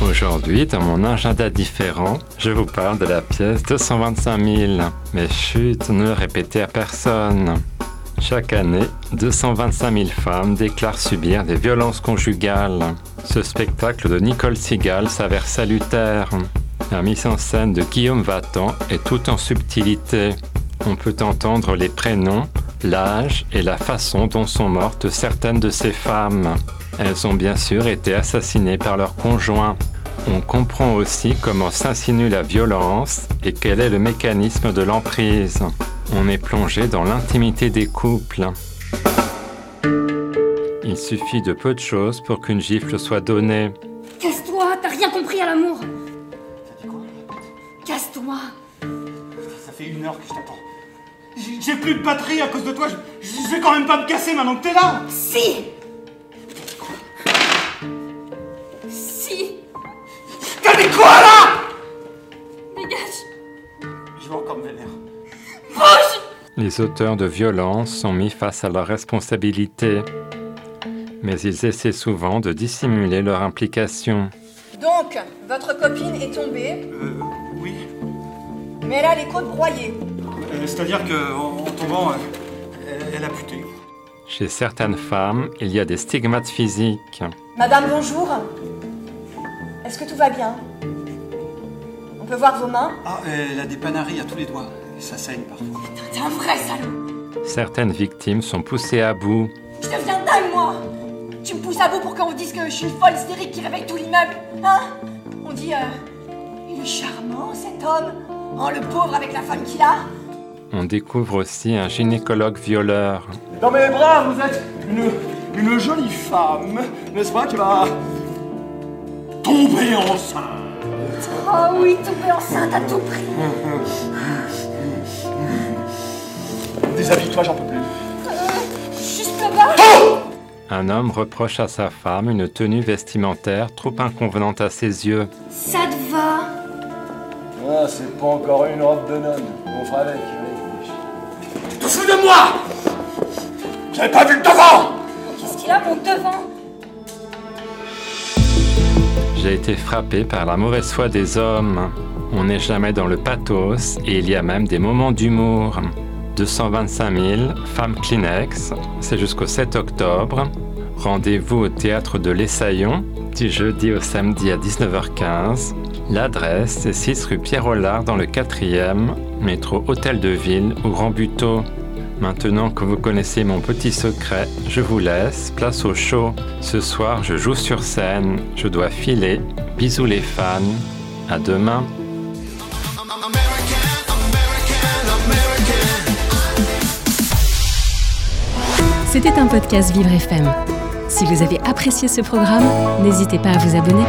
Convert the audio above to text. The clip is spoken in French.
Aujourd'hui, dans mon agenda différent, je vous parle de la pièce 225 000. Mais chut, ne répétez à personne. Chaque année, 225 000 femmes déclarent subir des violences conjugales. Ce spectacle de Nicole Segal s'avère salutaire. La mise en scène de Guillaume Vatan est tout en subtilité. On peut entendre les prénoms, l'âge et la façon dont sont mortes certaines de ces femmes. Elles ont bien sûr été assassinées par leur conjoint. On comprend aussi comment s'insinue la violence et quel est le mécanisme de l'emprise. On est plongé dans l'intimité des couples. Il suffit de peu de choses pour qu'une gifle soit donnée. Casse-toi, t'as rien compris à l'amour. Casse-toi. Ça fait une heure que je t'attends. J'ai- plus de batterie à cause de toi. Je, je vais quand même pas me casser maintenant que t'es là. Si Dégage Je vais encore me vénère. Bouge Les auteurs de violences sont mis face à leurs responsabilités. Mais ils essaient souvent de dissimuler leur implication. Donc, votre copine est tombée, Euh, oui. mais elle a les côtes broyées. Euh, C'est-à-dire que en, en tombant, euh, elle, elle a puté. Chez certaines femmes, il y a des stigmates physiques. Madame, bonjour. Est-ce que tout va bien? Peut voir vos mains Ah, elle a des panaries à tous les doigts. Et ça saigne parfois. T'es un vrai salaud Certaines victimes sont poussées à bout. Je deviens dingue, moi Tu me pousses à bout pour qu'on vous dise que je suis une folle hystérique qui réveille tout l'immeuble Hein? On dit, euh, il est charmant cet homme Oh, le pauvre avec la femme qu'il a On découvre aussi un gynécologue violeur. Dans mes bras, vous êtes une, une jolie femme, n'est-ce pas, qui va tomber enceinte. Oh oui, tomber enceinte à tout prix Déshabille-toi, j'en peux plus. Juste là-bas Un homme reproche à sa femme une tenue vestimentaire trop inconvenante à ses yeux. Ça te va? Ah, c'est pas encore une robe de nonne. On fera avec. Tu te fous de moi J'avais pas vu le devant Qu'est-ce qu'il a, mon devant? J'ai été frappé par la mauvaise foi des hommes. On n'est jamais dans le pathos et il y a même des moments d'humour. 225 000, femmes Kleenex, c'est jusqu'au 7 octobre. Rendez-vous au théâtre de l'Essaillon, du jeudi au samedi à 19h15. L'adresse est 6 rue Pierre-Hollard dans le 4e, métro Hôtel de Ville ou Grand Buteau. Maintenant que vous connaissez mon petit secret, je vous laisse, place au show. Ce soir, je joue sur scène, je dois filer. Bisous les fans, à demain. C'était un podcast Vivre FM. Si vous avez apprécié ce programme, n'hésitez pas à vous abonner.